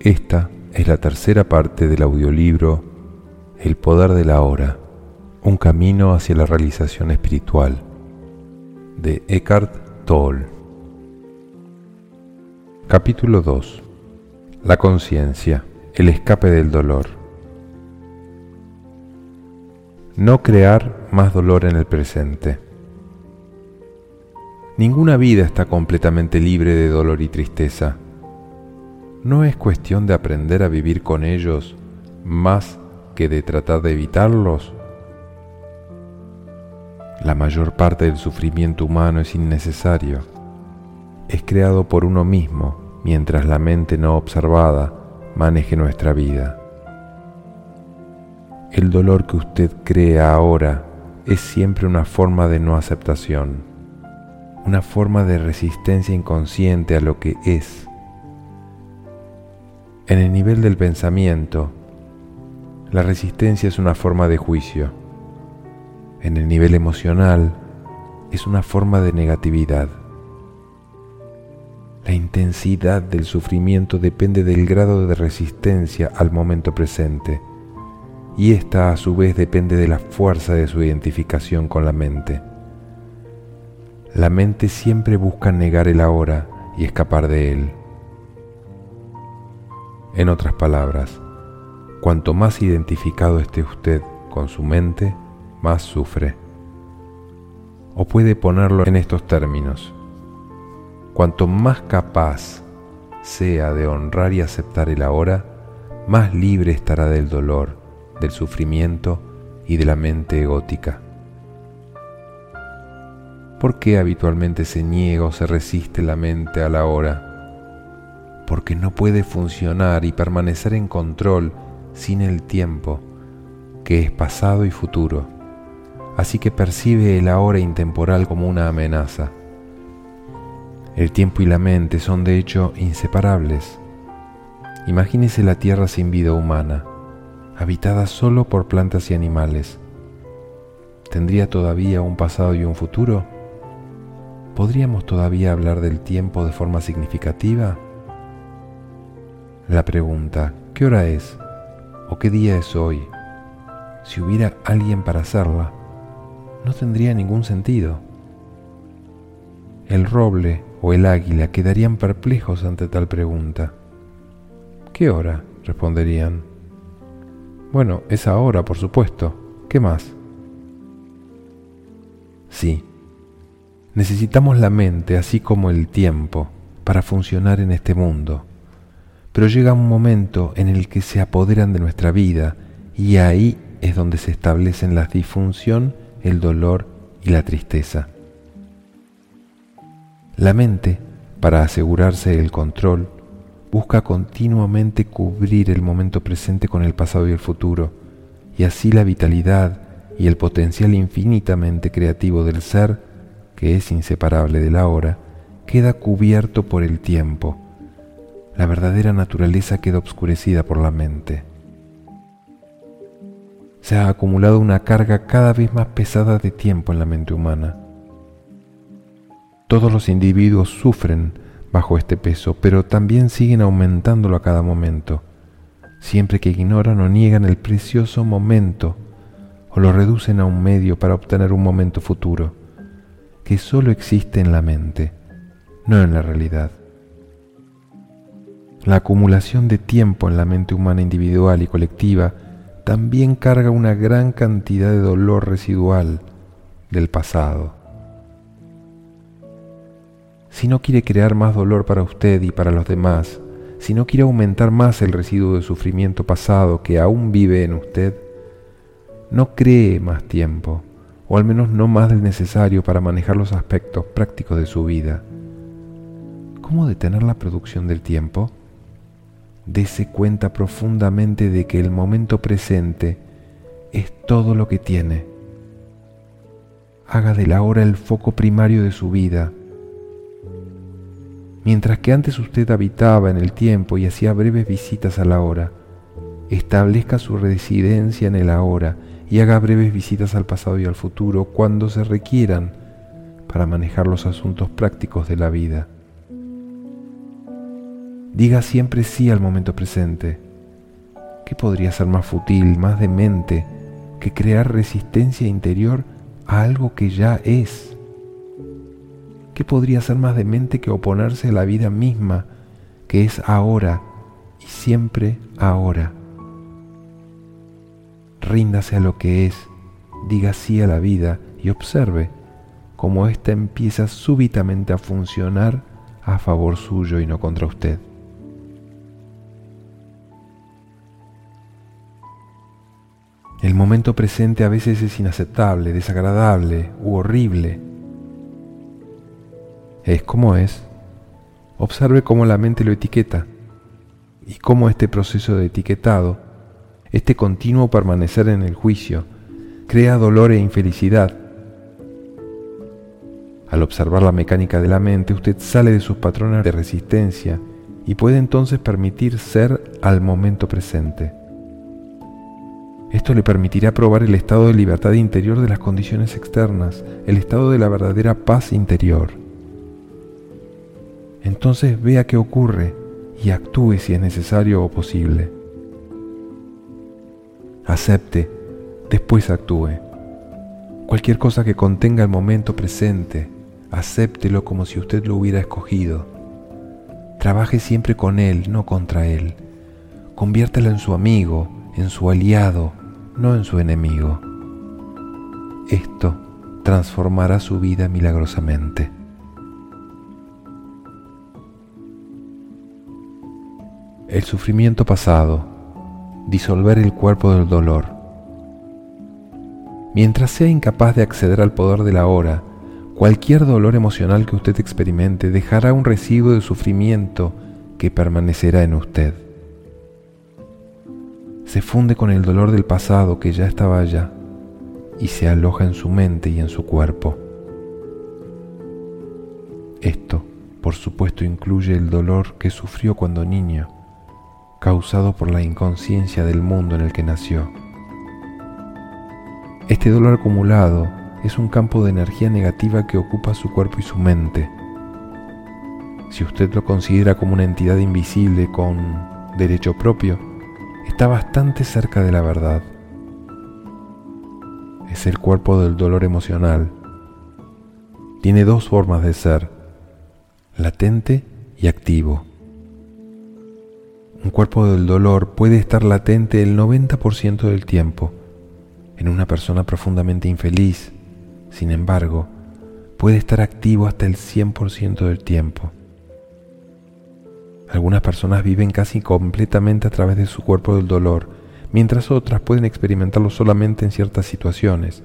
Esta es la tercera parte del audiolibro El poder de la hora, un camino hacia la realización espiritual, de Eckhart Tolle. Capítulo 2. La conciencia, el escape del dolor. No crear más dolor en el presente. Ninguna vida está completamente libre de dolor y tristeza no es cuestión de aprender a vivir con ellos más que de tratar de evitarlos. La mayor parte del sufrimiento humano es innecesario. Es creado por uno mismo mientras la mente no observada maneje nuestra vida. El dolor que usted crea ahora es siempre una forma de no aceptación, una forma de resistencia inconsciente a lo que es en el nivel del pensamiento, la resistencia es una forma de juicio. En el nivel emocional, es una forma de negatividad. La intensidad del sufrimiento depende del grado de resistencia al momento presente, y esta a su vez depende de la fuerza de su identificación con la mente. La mente siempre busca negar el ahora y escapar de él. En otras palabras, cuanto más identificado esté usted con su mente, más sufre. O puede ponerlo en estos términos. Cuanto más capaz sea de honrar y aceptar el ahora, más libre estará del dolor, del sufrimiento y de la mente egótica. ¿Por qué habitualmente se niega o se resiste la mente a la hora? Porque no puede funcionar y permanecer en control sin el tiempo, que es pasado y futuro, así que percibe el ahora intemporal como una amenaza. El tiempo y la mente son de hecho inseparables. Imagínese la Tierra sin vida humana, habitada solo por plantas y animales. ¿Tendría todavía un pasado y un futuro? ¿Podríamos todavía hablar del tiempo de forma significativa? La pregunta, ¿qué hora es? ¿O qué día es hoy? Si hubiera alguien para hacerla, no tendría ningún sentido. El roble o el águila quedarían perplejos ante tal pregunta. ¿Qué hora? responderían. Bueno, es ahora, por supuesto. ¿Qué más? Sí, necesitamos la mente así como el tiempo para funcionar en este mundo pero llega un momento en el que se apoderan de nuestra vida y ahí es donde se establecen la disfunción, el dolor y la tristeza. La mente, para asegurarse el control, busca continuamente cubrir el momento presente con el pasado y el futuro, y así la vitalidad y el potencial infinitamente creativo del ser, que es inseparable de la hora, queda cubierto por el tiempo, la verdadera naturaleza queda obscurecida por la mente. Se ha acumulado una carga cada vez más pesada de tiempo en la mente humana. Todos los individuos sufren bajo este peso, pero también siguen aumentándolo a cada momento, siempre que ignoran o niegan el precioso momento o lo reducen a un medio para obtener un momento futuro, que solo existe en la mente, no en la realidad. La acumulación de tiempo en la mente humana individual y colectiva también carga una gran cantidad de dolor residual del pasado. Si no quiere crear más dolor para usted y para los demás, si no quiere aumentar más el residuo de sufrimiento pasado que aún vive en usted, no cree más tiempo, o al menos no más del necesario para manejar los aspectos prácticos de su vida. ¿Cómo detener la producción del tiempo? Dese cuenta profundamente de que el momento presente es todo lo que tiene. Haga de la hora el foco primario de su vida. Mientras que antes usted habitaba en el tiempo y hacía breves visitas a la hora, establezca su residencia en el ahora y haga breves visitas al pasado y al futuro cuando se requieran para manejar los asuntos prácticos de la vida. Diga siempre sí al momento presente. ¿Qué podría ser más fútil, más demente que crear resistencia interior a algo que ya es? ¿Qué podría ser más demente que oponerse a la vida misma, que es ahora y siempre ahora? Ríndase a lo que es, diga sí a la vida y observe cómo ésta empieza súbitamente a funcionar a favor suyo y no contra usted. El momento presente a veces es inaceptable, desagradable u horrible. Es como es. Observe cómo la mente lo etiqueta y cómo este proceso de etiquetado, este continuo permanecer en el juicio, crea dolor e infelicidad. Al observar la mecánica de la mente, usted sale de sus patrones de resistencia y puede entonces permitir ser al momento presente. Esto le permitirá probar el estado de libertad interior de las condiciones externas, el estado de la verdadera paz interior. Entonces vea qué ocurre y actúe si es necesario o posible. Acepte, después actúe. Cualquier cosa que contenga el momento presente, acéptelo como si usted lo hubiera escogido. Trabaje siempre con él, no contra él. Conviértelo en su amigo, en su aliado, no en su enemigo. Esto transformará su vida milagrosamente. El sufrimiento pasado, disolver el cuerpo del dolor. Mientras sea incapaz de acceder al poder de la hora, cualquier dolor emocional que usted experimente dejará un residuo de sufrimiento que permanecerá en usted se funde con el dolor del pasado que ya estaba allá y se aloja en su mente y en su cuerpo. Esto, por supuesto, incluye el dolor que sufrió cuando niño, causado por la inconsciencia del mundo en el que nació. Este dolor acumulado es un campo de energía negativa que ocupa su cuerpo y su mente. Si usted lo considera como una entidad invisible con derecho propio, está bastante cerca de la verdad. Es el cuerpo del dolor emocional. Tiene dos formas de ser, latente y activo. Un cuerpo del dolor puede estar latente el 90% del tiempo en una persona profundamente infeliz. Sin embargo, puede estar activo hasta el 100% del tiempo. Algunas personas viven casi completamente a través de su cuerpo del dolor, mientras otras pueden experimentarlo solamente en ciertas situaciones,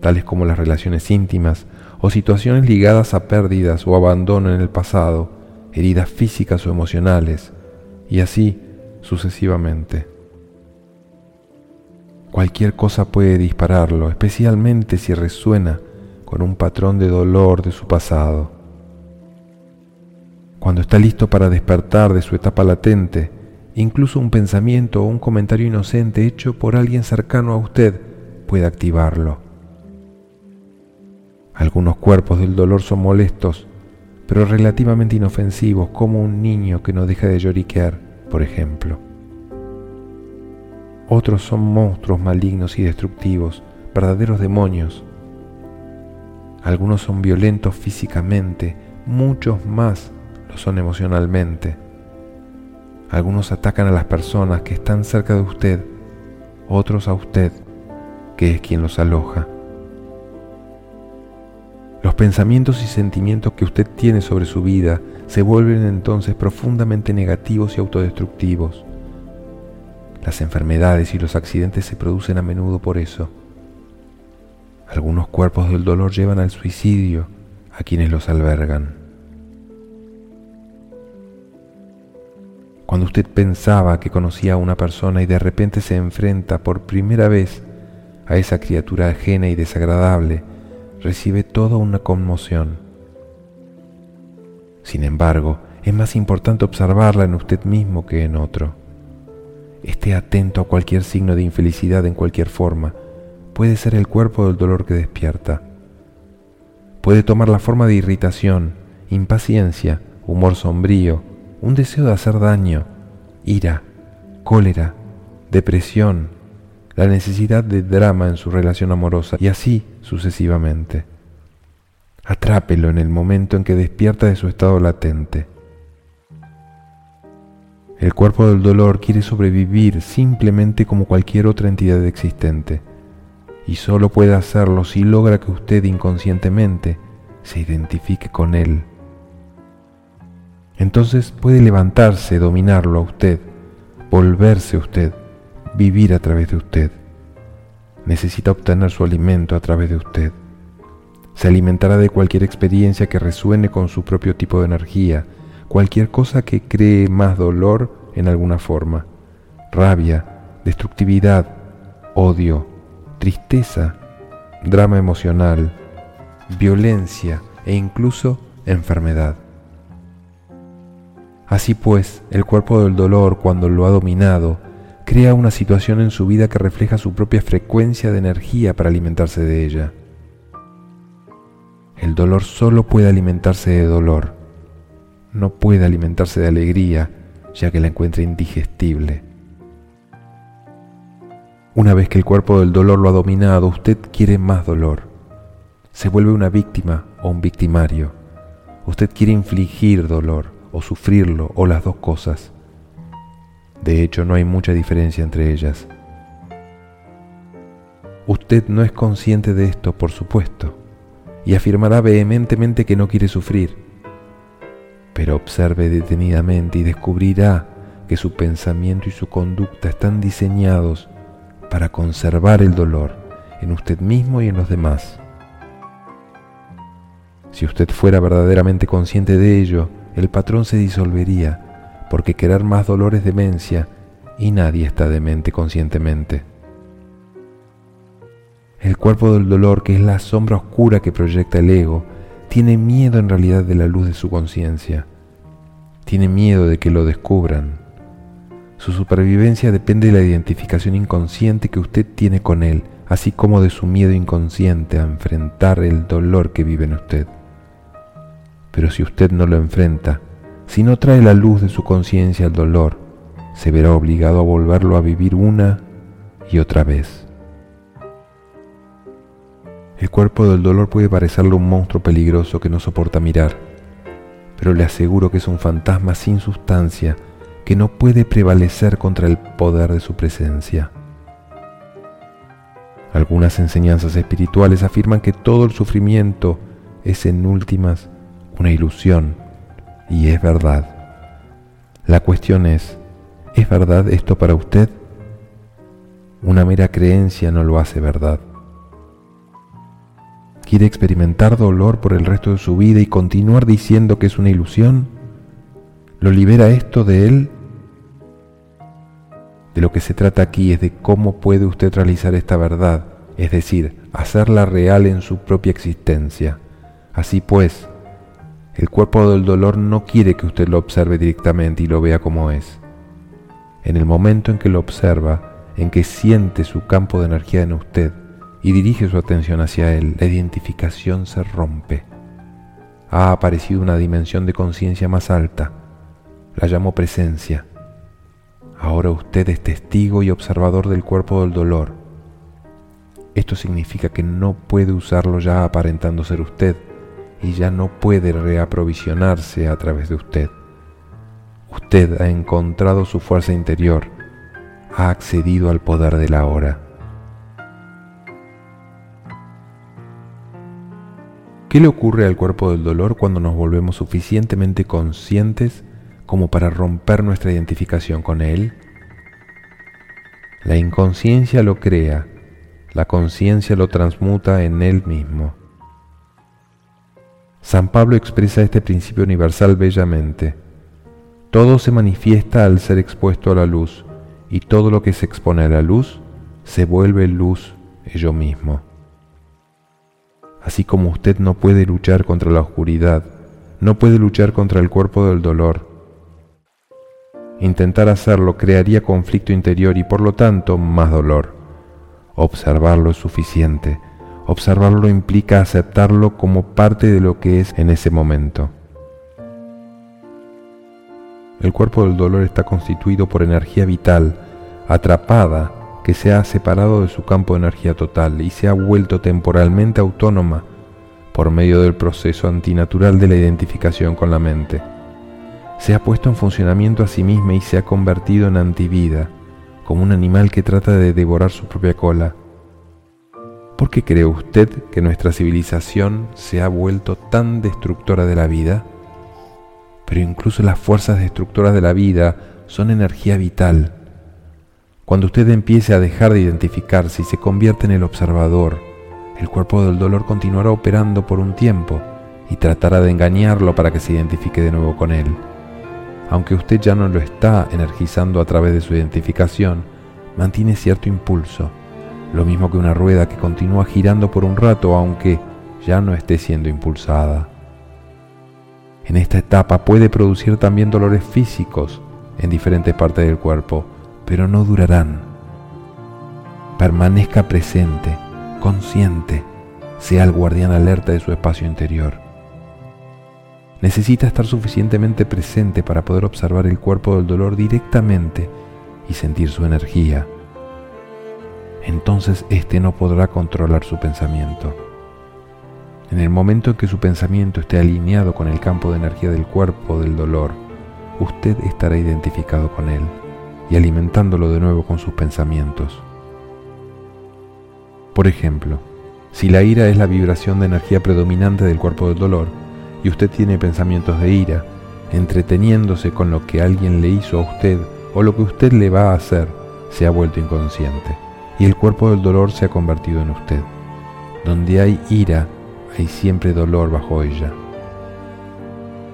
tales como las relaciones íntimas o situaciones ligadas a pérdidas o abandono en el pasado, heridas físicas o emocionales, y así sucesivamente. Cualquier cosa puede dispararlo, especialmente si resuena con un patrón de dolor de su pasado. Cuando está listo para despertar de su etapa latente, incluso un pensamiento o un comentario inocente hecho por alguien cercano a usted puede activarlo. Algunos cuerpos del dolor son molestos, pero relativamente inofensivos, como un niño que no deja de lloriquear, por ejemplo. Otros son monstruos malignos y destructivos, verdaderos demonios. Algunos son violentos físicamente, muchos más son emocionalmente. Algunos atacan a las personas que están cerca de usted, otros a usted, que es quien los aloja. Los pensamientos y sentimientos que usted tiene sobre su vida se vuelven entonces profundamente negativos y autodestructivos. Las enfermedades y los accidentes se producen a menudo por eso. Algunos cuerpos del dolor llevan al suicidio a quienes los albergan. Cuando usted pensaba que conocía a una persona y de repente se enfrenta por primera vez a esa criatura ajena y desagradable, recibe toda una conmoción. Sin embargo, es más importante observarla en usted mismo que en otro. Esté atento a cualquier signo de infelicidad en cualquier forma. Puede ser el cuerpo del dolor que despierta. Puede tomar la forma de irritación, impaciencia, humor sombrío, un deseo de hacer daño, ira, cólera, depresión, la necesidad de drama en su relación amorosa y así sucesivamente. Atrápelo en el momento en que despierta de su estado latente. El cuerpo del dolor quiere sobrevivir simplemente como cualquier otra entidad existente, y solo puede hacerlo si logra que usted inconscientemente se identifique con él. Entonces puede levantarse, dominarlo a usted, volverse usted, vivir a través de usted. Necesita obtener su alimento a través de usted. Se alimentará de cualquier experiencia que resuene con su propio tipo de energía, cualquier cosa que cree más dolor en alguna forma, rabia, destructividad, odio, tristeza, drama emocional, violencia e incluso enfermedad. Así pues, el cuerpo del dolor, cuando lo ha dominado, crea una situación en su vida que refleja su propia frecuencia de energía para alimentarse de ella. El dolor solo puede alimentarse de dolor, no puede alimentarse de alegría, ya que la encuentra indigestible. Una vez que el cuerpo del dolor lo ha dominado, usted quiere más dolor. Se vuelve una víctima o un victimario. Usted quiere infligir dolor o sufrirlo o las dos cosas. De hecho, no hay mucha diferencia entre ellas. Usted no es consciente de esto, por supuesto, y afirmará vehementemente que no quiere sufrir. Pero observe detenidamente y descubrirá que su pensamiento y su conducta están diseñados para conservar el dolor en usted mismo y en los demás. Si usted fuera verdaderamente consciente de ello, el patrón se disolvería, porque querer más dolor es demencia y nadie está demente conscientemente. El cuerpo del dolor, que es la sombra oscura que proyecta el ego, tiene miedo en realidad de la luz de su conciencia. Tiene miedo de que lo descubran. Su supervivencia depende de la identificación inconsciente que usted tiene con él, así como de su miedo inconsciente a enfrentar el dolor que vive en usted. Pero si usted no lo enfrenta, si no trae la luz de su conciencia al dolor, se verá obligado a volverlo a vivir una y otra vez. El cuerpo del dolor puede parecerle un monstruo peligroso que no soporta mirar, pero le aseguro que es un fantasma sin sustancia que no puede prevalecer contra el poder de su presencia. Algunas enseñanzas espirituales afirman que todo el sufrimiento es en últimas una ilusión, y es verdad. La cuestión es, ¿es verdad esto para usted? Una mera creencia no lo hace verdad. ¿Quiere experimentar dolor por el resto de su vida y continuar diciendo que es una ilusión? ¿Lo libera esto de él? De lo que se trata aquí es de cómo puede usted realizar esta verdad, es decir, hacerla real en su propia existencia. Así pues, el cuerpo del dolor no quiere que usted lo observe directamente y lo vea como es. En el momento en que lo observa, en que siente su campo de energía en usted y dirige su atención hacia él, la identificación se rompe. Ha aparecido una dimensión de conciencia más alta. La llamo presencia. Ahora usted es testigo y observador del cuerpo del dolor. Esto significa que no puede usarlo ya aparentando ser usted, y ya no puede reaprovisionarse a través de usted. Usted ha encontrado su fuerza interior, ha accedido al poder de la hora. ¿Qué le ocurre al cuerpo del dolor cuando nos volvemos suficientemente conscientes como para romper nuestra identificación con él? La inconsciencia lo crea, la conciencia lo transmuta en él mismo. San Pablo expresa este principio universal bellamente. Todo se manifiesta al ser expuesto a la luz, y todo lo que se expone a la luz se vuelve luz ello mismo. Así como usted no puede luchar contra la oscuridad, no puede luchar contra el cuerpo del dolor. Intentar hacerlo crearía conflicto interior y por lo tanto más dolor. Observarlo es suficiente Observarlo implica aceptarlo como parte de lo que es en ese momento. el cuerpo del dolor está constituido por energía vital, atrapada, que se ha separado de su campo de energía total y se ha vuelto temporalmente autónoma por medio del proceso antinatural de la identificación con la mente. Se ha puesto en funcionamiento a sí misma y se ha convertido en antivida, como un animal que trata de devorar su propia cola. ¿Por qué cree usted que nuestra civilización se ha vuelto tan destructora de la vida? Pero incluso las fuerzas destructoras de la vida son energía vital. Cuando usted empiece a dejar de identificarse y se convierte en el observador, el cuerpo del dolor continuará operando por un tiempo y tratará de engañarlo para que se identifique de nuevo con él. Aunque usted ya no lo está energizando a través de su identificación, mantiene cierto impulso lo mismo que una rueda que continúa girando por un rato aunque ya no esté siendo impulsada. En esta etapa puede producir también dolores físicos en diferentes partes del cuerpo, pero no durarán. Permanezca presente, consciente, sea el guardián alerta de su espacio interior. Necesita estar suficientemente presente para poder observar el cuerpo del dolor directamente y sentir su energía entonces éste no podrá controlar su pensamiento. En el momento en que su pensamiento esté alineado con el campo de energía del cuerpo del dolor, usted estará identificado con él y alimentándolo de nuevo con sus pensamientos. Por ejemplo, si la ira es la vibración de energía predominante del cuerpo del dolor y usted tiene pensamientos de ira, entreteniéndose con lo que alguien le hizo a usted o lo que usted le va a hacer, se ha vuelto inconsciente y el cuerpo del dolor se ha convertido en usted. Donde hay ira, hay siempre dolor bajo ella.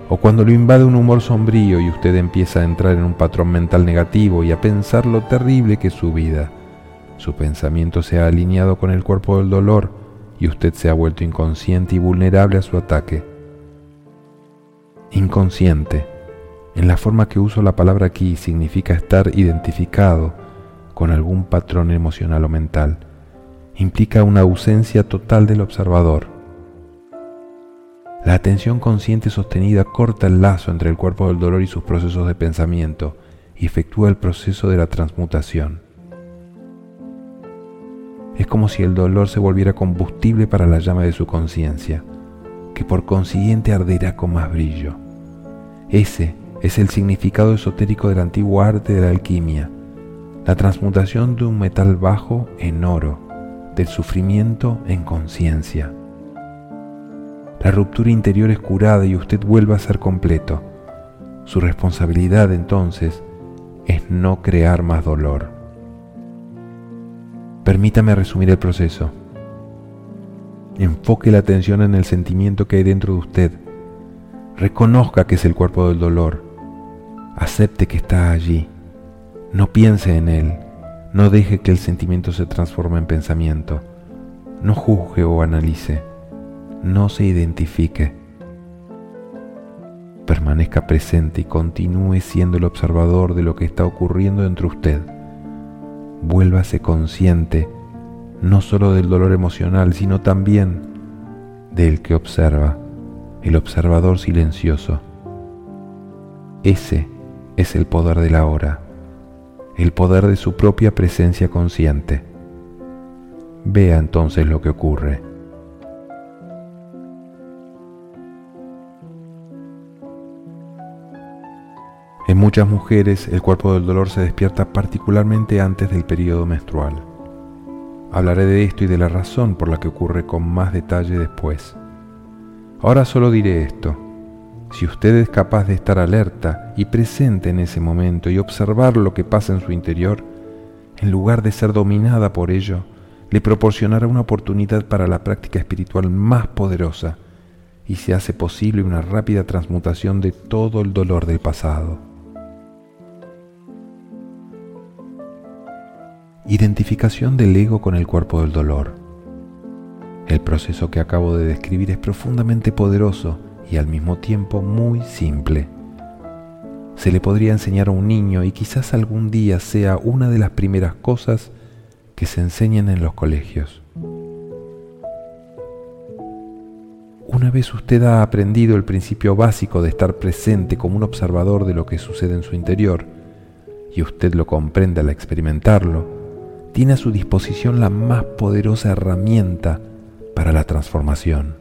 O cuando lo invade un humor sombrío y usted empieza a entrar en un patrón mental negativo y a pensar lo terrible que es su vida. Su pensamiento se ha alineado con el cuerpo del dolor y usted se ha vuelto inconsciente y vulnerable a su ataque. Inconsciente, en la forma que uso la palabra aquí, significa estar identificado con algún patrón emocional o mental, implica una ausencia total del observador. La atención consciente sostenida corta el lazo entre el cuerpo del dolor y sus procesos de pensamiento y efectúa el proceso de la transmutación. Es como si el dolor se volviera combustible para la llama de su conciencia, que por consiguiente arderá con más brillo. Ese es el significado esotérico del antiguo arte de la alquimia, la transmutación de un metal bajo en oro, del sufrimiento en conciencia. La ruptura interior es curada y usted vuelve a ser completo. Su responsabilidad entonces es no crear más dolor. Permítame resumir el proceso. Enfoque la atención en el sentimiento que hay dentro de usted. Reconozca que es el cuerpo del dolor. Acepte que está allí no piense en él, no deje que el sentimiento se transforme en pensamiento, no juzgue o analice, no se identifique. Permanezca presente y continúe siendo el observador de lo que está ocurriendo entre usted. Vuélvase consciente no solo del dolor emocional, sino también del que observa, el observador silencioso. Ese es el poder de la hora el poder de su propia presencia consciente. Vea entonces lo que ocurre. En muchas mujeres el cuerpo del dolor se despierta particularmente antes del periodo menstrual. Hablaré de esto y de la razón por la que ocurre con más detalle después. Ahora solo diré esto. Si usted es capaz de estar alerta y presente en ese momento y observar lo que pasa en su interior, en lugar de ser dominada por ello, le proporcionará una oportunidad para la práctica espiritual más poderosa y se hace posible una rápida transmutación de todo el dolor del pasado. Identificación del ego con el cuerpo del dolor. El proceso que acabo de describir es profundamente poderoso y al mismo tiempo muy simple. Se le podría enseñar a un niño y quizás algún día sea una de las primeras cosas que se enseñan en los colegios. Una vez usted ha aprendido el principio básico de estar presente como un observador de lo que sucede en su interior, y usted lo comprende al experimentarlo, tiene a su disposición la más poderosa herramienta para la transformación.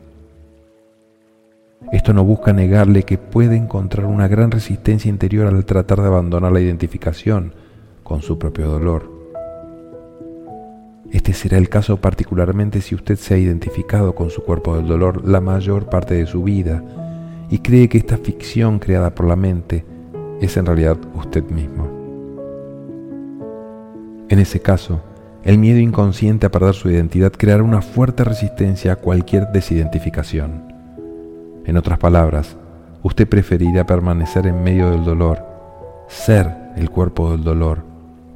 Esto no busca negarle que puede encontrar una gran resistencia interior al tratar de abandonar la identificación con su propio dolor. Este será el caso particularmente si usted se ha identificado con su cuerpo del dolor la mayor parte de su vida y cree que esta ficción creada por la mente es en realidad usted mismo. En ese caso, el miedo inconsciente a perder su identidad creará una fuerte resistencia a cualquier desidentificación. En otras palabras, usted preferirá permanecer en medio del dolor, ser el cuerpo del dolor,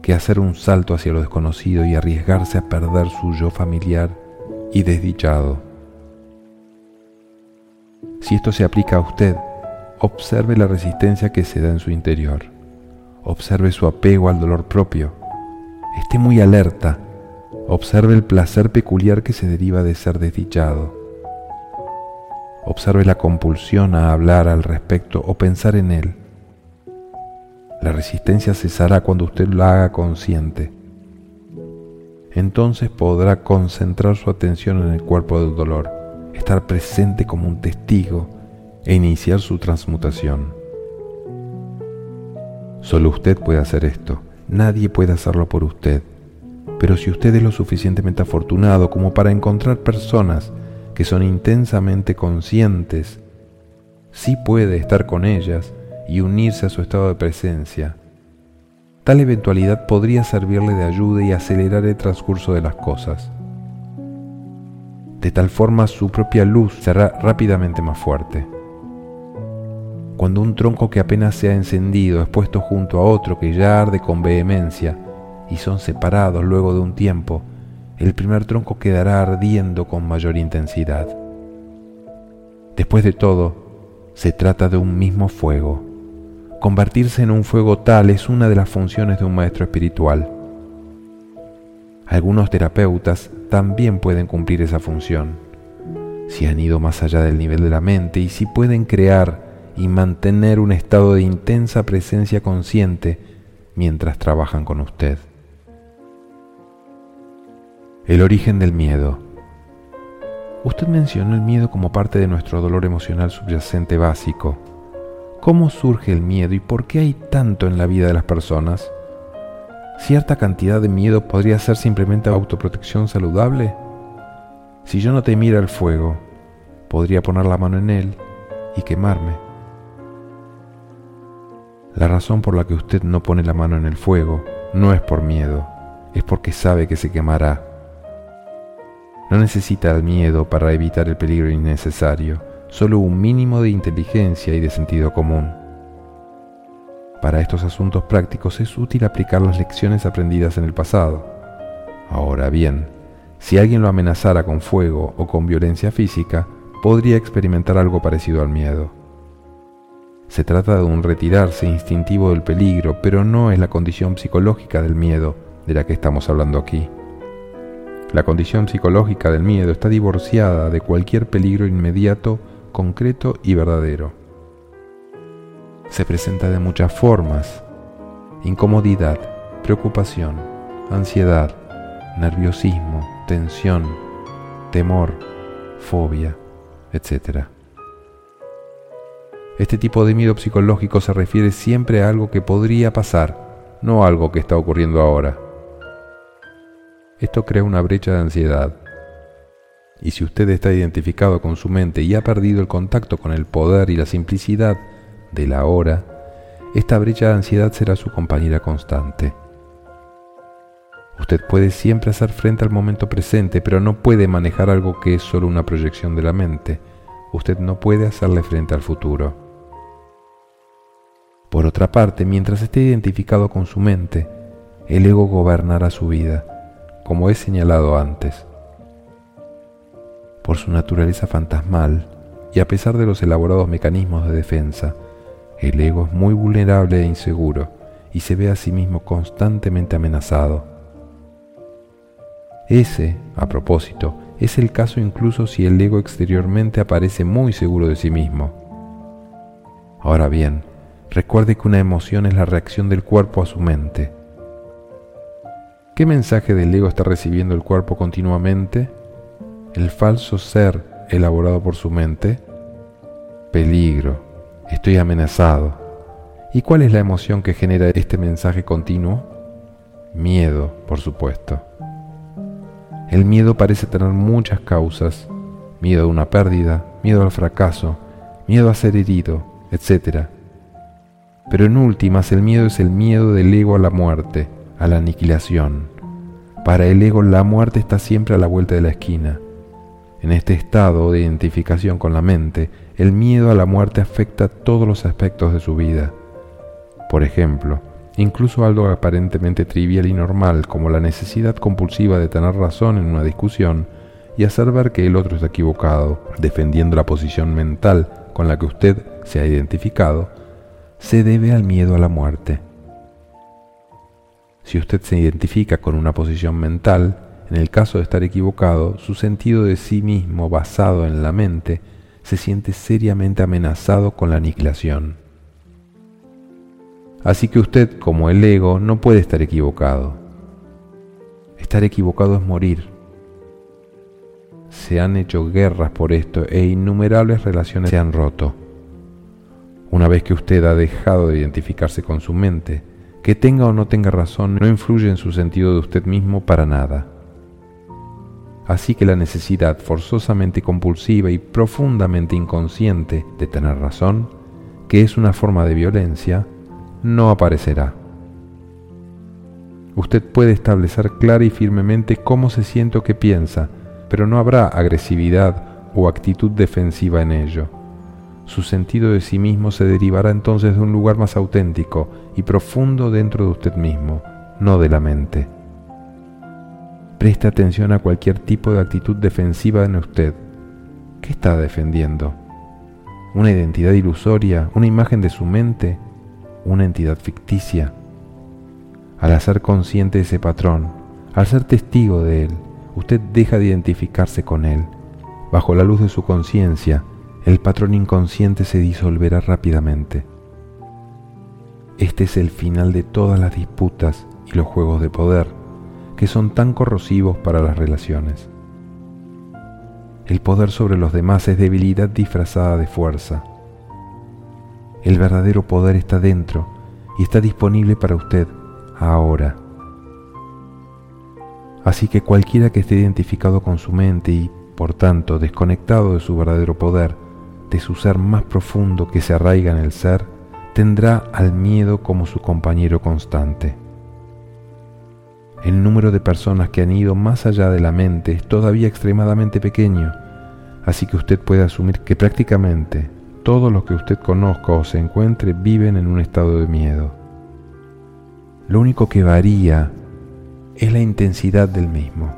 que hacer un salto hacia lo desconocido y arriesgarse a perder su yo familiar y desdichado. Si esto se aplica a usted, observe la resistencia que se da en su interior. Observe su apego al dolor propio. Esté muy alerta. Observe el placer peculiar que se deriva de ser desdichado. Observe la compulsión a hablar al respecto o pensar en él. La resistencia cesará cuando usted lo haga consciente. Entonces podrá concentrar su atención en el cuerpo del dolor, estar presente como un testigo e iniciar su transmutación. Solo usted puede hacer esto, nadie puede hacerlo por usted. Pero si usted es lo suficientemente afortunado como para encontrar personas que son intensamente conscientes, sí puede estar con ellas y unirse a su estado de presencia. Tal eventualidad podría servirle de ayuda y acelerar el transcurso de las cosas. De tal forma su propia luz será rápidamente más fuerte. Cuando un tronco que apenas se ha encendido es puesto junto a otro que ya arde con vehemencia y son separados luego de un tiempo, el primer tronco quedará ardiendo con mayor intensidad. Después de todo, se trata de un mismo fuego Convertirse en un fuego tal es una de las funciones de un maestro espiritual. Algunos terapeutas también pueden cumplir esa función, si han ido más allá del nivel de la mente y si pueden crear y mantener un estado de intensa presencia consciente mientras trabajan con usted. El origen del miedo. Usted mencionó el miedo como parte de nuestro dolor emocional subyacente básico ¿Cómo surge el miedo y por qué hay tanto en la vida de las personas? ¿Cierta cantidad de miedo podría ser simplemente autoprotección saludable? Si yo no temiera el fuego, podría poner la mano en él y quemarme. La razón por la que usted no pone la mano en el fuego no es por miedo, es porque sabe que se quemará. No necesita el miedo para evitar el peligro innecesario solo un mínimo de inteligencia y de sentido común. Para estos asuntos prácticos es útil aplicar las lecciones aprendidas en el pasado. Ahora bien, si alguien lo amenazara con fuego o con violencia física, podría experimentar algo parecido al miedo. Se trata de un retirarse instintivo del peligro, pero no es la condición psicológica del miedo de la que estamos hablando aquí. La condición psicológica del miedo está divorciada de cualquier peligro inmediato concreto y verdadero. Se presenta de muchas formas. Incomodidad, preocupación, ansiedad, nerviosismo, tensión, temor, fobia, etc. Este tipo de miedo psicológico se refiere siempre a algo que podría pasar, no a algo que está ocurriendo ahora. Esto crea una brecha de ansiedad, y si usted está identificado con su mente y ha perdido el contacto con el poder y la simplicidad de la hora, esta brecha de ansiedad será su compañera constante. Usted puede siempre hacer frente al momento presente, pero no puede manejar algo que es solo una proyección de la mente. Usted no puede hacerle frente al futuro. Por otra parte, mientras esté identificado con su mente, el ego gobernará su vida, como he señalado antes por su naturaleza fantasmal y a pesar de los elaborados mecanismos de defensa, el ego es muy vulnerable e inseguro y se ve a sí mismo constantemente amenazado. Ese, a propósito, Es el caso incluso si el ego exteriormente aparece muy seguro de sí mismo. Ahora bien, recuerde que una emoción es la reacción del cuerpo a su mente. ¿Qué mensaje del ego está recibiendo el cuerpo continuamente? El falso ser elaborado por su mente. Peligro, estoy amenazado. ¿Y cuál es la emoción que genera este mensaje continuo? Miedo, por supuesto. El miedo parece tener muchas causas. Miedo a una pérdida, miedo al fracaso, miedo a ser herido, etc. Pero en últimas el miedo es el miedo del ego a la muerte, a la aniquilación. Para el ego la muerte está siempre a la vuelta de la esquina. En este estado de identificación con la mente, el miedo a la muerte afecta todos los aspectos de su vida. Por ejemplo, incluso algo aparentemente trivial y normal como la necesidad compulsiva de tener razón en una discusión y hacer ver que el otro está equivocado, defendiendo la posición mental con la que usted se ha identificado, se debe al miedo a la muerte. Si usted se identifica con una posición mental, en el caso de estar equivocado, su sentido de sí mismo basado en la mente se siente seriamente amenazado con la aniquilación. Así que usted, como el ego, no puede estar equivocado. Estar equivocado es morir. Se han hecho guerras por esto e innumerables relaciones se han roto. Una vez que usted ha dejado de identificarse con su mente, que tenga o no tenga razón no influye en su sentido de usted mismo para nada. Así que la necesidad forzosamente compulsiva y profundamente inconsciente de tener razón, que es una forma de violencia, no aparecerá. Usted puede establecer clara y firmemente cómo se siente o qué piensa, pero no habrá agresividad o actitud defensiva en ello. Su sentido de sí mismo se derivará entonces de un lugar más auténtico y profundo dentro de usted mismo, no de la mente. Preste atención a cualquier tipo de actitud defensiva en usted. ¿Qué está defendiendo? ¿Una identidad ilusoria? ¿Una imagen de su mente? una entidad ficticia. Al hacer consciente ese patrón, al ser testigo de él, usted deja de identificarse con él. Bajo la luz de su conciencia, el patrón inconsciente se disolverá rápidamente. Este es el final de todas las disputas y los juegos de poder que son tan corrosivos para las relaciones. El poder sobre los demás es debilidad disfrazada de fuerza. El verdadero poder está dentro y está disponible para usted ahora. Así que cualquiera que esté identificado con su mente y, por tanto, desconectado de su verdadero poder, su ser más profundo que se arraiga en el ser, tendrá al miedo como su compañero constante. El número de personas que han ido más allá de la mente es todavía extremadamente pequeño, así que usted puede asumir que prácticamente todos los que usted conozca o se encuentre viven en un estado de miedo. Lo único que varía es la intensidad del mismo.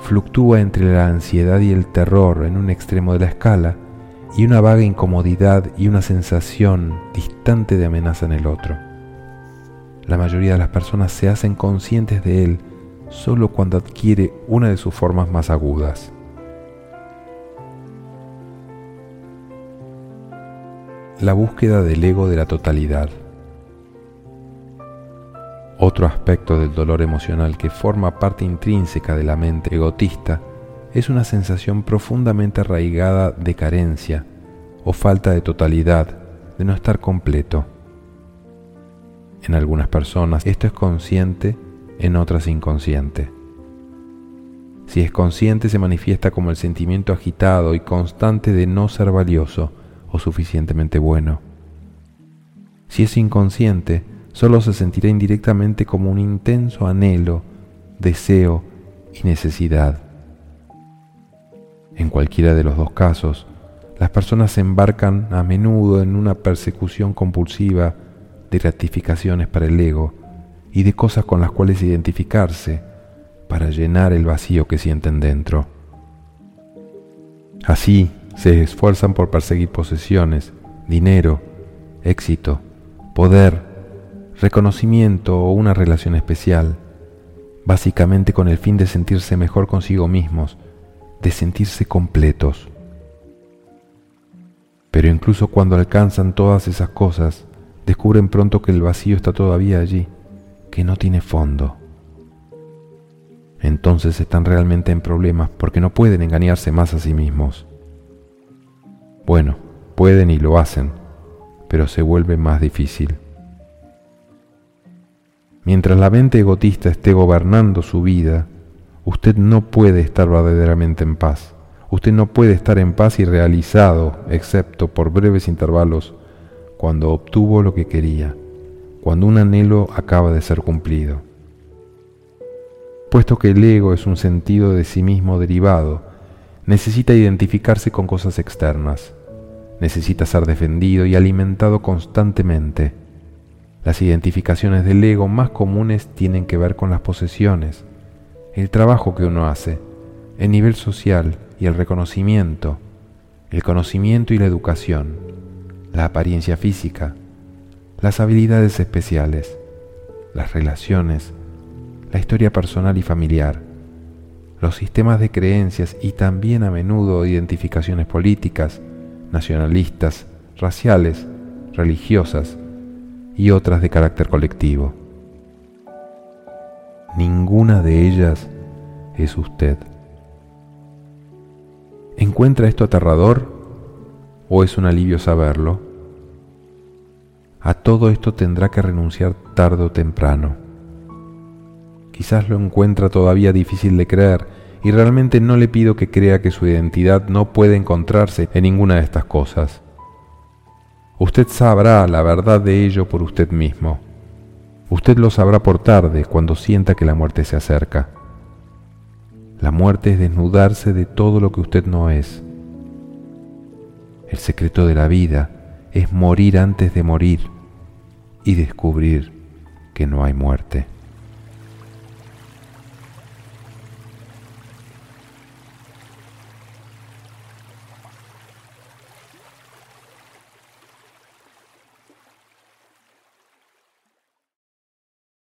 Fluctúa entre la ansiedad y el terror en un extremo de la escala y una vaga incomodidad y una sensación distante de amenaza en el otro. La mayoría de las personas se hacen conscientes de él solo cuando adquiere una de sus formas más agudas. la búsqueda del ego de la totalidad. Otro aspecto del dolor emocional que forma parte intrínseca de la mente egotista es una sensación profundamente arraigada de carencia o falta de totalidad, de no estar completo. En algunas personas esto es consciente, en otras inconsciente. Si es consciente se manifiesta como el sentimiento agitado y constante de no ser valioso, suficientemente bueno. Si es inconsciente, solo se sentirá indirectamente como un intenso anhelo, deseo y necesidad. En cualquiera de los dos casos, las personas se embarcan a menudo en una persecución compulsiva de gratificaciones para el ego y de cosas con las cuales identificarse para llenar el vacío que sienten dentro. Así, se esfuerzan por perseguir posesiones, dinero, éxito, poder, reconocimiento o una relación especial, básicamente con el fin de sentirse mejor consigo mismos de sentirse completos. Pero incluso cuando alcanzan todas esas cosas, descubren pronto que el vacío está todavía allí, que no tiene fondo. Entonces están realmente en problemas porque no pueden engañarse más a sí mismos. Bueno, pueden y lo hacen, pero se vuelve más difícil. Mientras la mente egotista esté gobernando su vida, usted no puede estar verdaderamente en paz. Usted no puede estar en paz y realizado, excepto por breves intervalos, cuando obtuvo lo que quería, cuando un anhelo acaba de ser cumplido. Puesto que el ego es un sentido de sí mismo derivado, necesita identificarse con cosas externas, necesita ser defendido y alimentado constantemente las identificaciones del ego más comunes tienen que ver con las posesiones, el trabajo que uno hace, el nivel social y el reconocimiento, el conocimiento y la educación, la apariencia física, las habilidades especiales, las relaciones, la historia personal y familiar, los sistemas de creencias y también a menudo identificaciones políticas, nacionalistas, raciales, religiosas, y otras de carácter colectivo. Ninguna de ellas es usted. ¿Encuentra esto aterrador o es un alivio saberlo? A todo esto tendrá que renunciar tarde o temprano. Quizás lo encuentra todavía difícil de creer y realmente no le pido que crea que su identidad no puede encontrarse en ninguna de estas cosas. Usted sabrá la verdad de ello por usted mismo. Usted lo sabrá por tarde cuando sienta que la muerte se acerca. La muerte es desnudarse de todo lo que usted no es. El secreto de la vida es morir antes de morir y descubrir que no hay muerte.